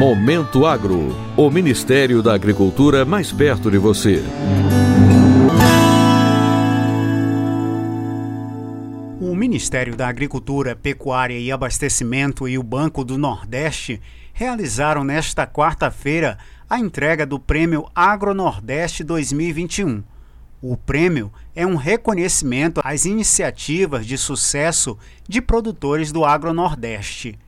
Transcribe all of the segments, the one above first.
Momento Agro, o Ministério da Agricultura mais perto de você. O Ministério da Agricultura, Pecuária e Abastecimento e o Banco do Nordeste realizaram nesta quarta-feira a entrega do Prêmio Agro Nordeste 2021. O prêmio é um reconhecimento às iniciativas de sucesso de produtores do Agro Nordeste.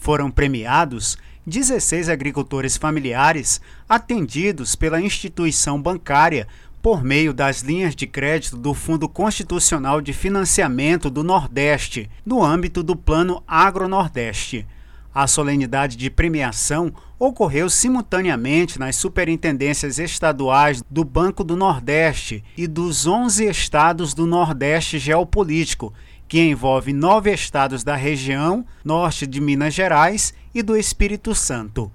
Foram premiados 16 agricultores familiares atendidos pela instituição bancária por meio das linhas de crédito do Fundo Constitucional de Financiamento do Nordeste, no âmbito do Plano Agro-Nordeste. A solenidade de premiação ocorreu simultaneamente nas superintendências estaduais do Banco do Nordeste e dos 11 estados do Nordeste Geopolítico, que envolve nove estados da região norte de Minas Gerais e do Espírito Santo.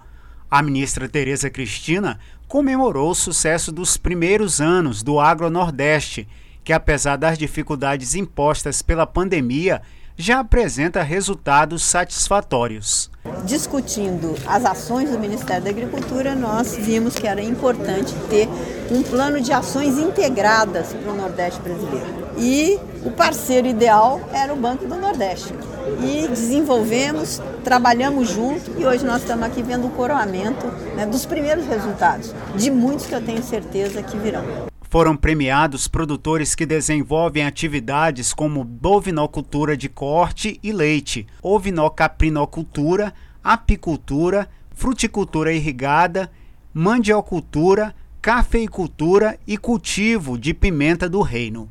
A ministra Tereza Cristina comemorou o sucesso dos primeiros anos do Agro Nordeste, que apesar das dificuldades impostas pela pandemia, já apresenta resultados satisfatórios. Discutindo as ações do Ministério da Agricultura, nós vimos que era importante ter um plano de ações integradas para o Nordeste brasileiro. E o parceiro ideal era o Banco do Nordeste. E desenvolvemos, trabalhamos junto e hoje nós estamos aqui vendo o coroamento né, dos primeiros resultados, de muitos que eu tenho certeza que virão. Foram premiados produtores que desenvolvem atividades como bovinocultura de corte e leite, ovinocaprinocultura, apicultura, fruticultura irrigada, mandiocultura, cafeicultura e cultivo de pimenta do reino.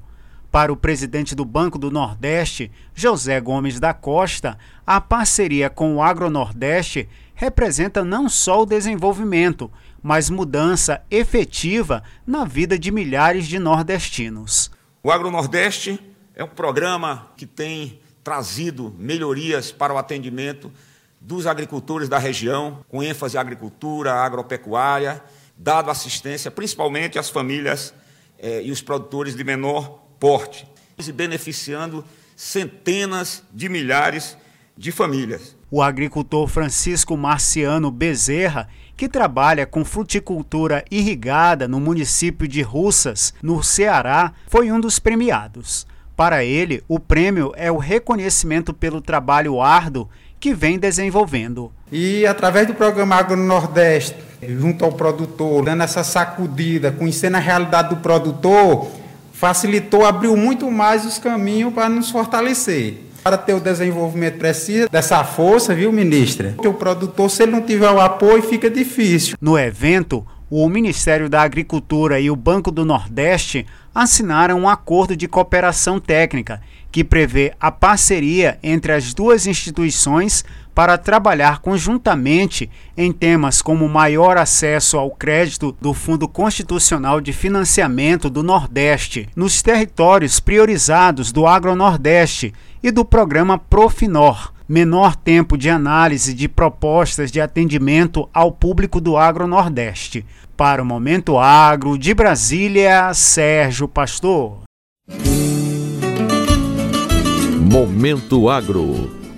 Para o presidente do Banco do Nordeste, José Gomes da Costa, a parceria com o Agronordeste representa não só o desenvolvimento, mas mudança efetiva na vida de milhares de nordestinos. O Agronordeste é um programa que tem trazido melhorias para o atendimento dos agricultores da região, com ênfase à agricultura, agropecuária, dado assistência principalmente às famílias eh, e os produtores de menor porte, e beneficiando centenas de milhares de famílias. O agricultor Francisco Marciano Bezerra, que trabalha com fruticultura irrigada no município de Russas, no Ceará, foi um dos premiados. Para ele, o prêmio é o reconhecimento pelo trabalho árduo que vem desenvolvendo. E através do programa Agro Nordeste, junto ao produtor, dando essa sacudida, conhecendo a realidade do produtor, facilitou, abriu muito mais os caminhos para nos fortalecer. Para ter o desenvolvimento precisa dessa força, viu, ministra? Porque o produtor, se ele não tiver o apoio, fica difícil. No evento, o Ministério da Agricultura e o Banco do Nordeste assinaram um acordo de cooperação técnica que prevê a parceria entre as duas instituições para trabalhar conjuntamente em temas como maior acesso ao crédito do Fundo Constitucional de Financiamento do Nordeste, nos territórios priorizados do Agronordeste e do programa Profinor, menor tempo de análise de propostas de atendimento ao público do Agronordeste. Para o Momento Agro de Brasília, Sérgio Pastor. Momento Agro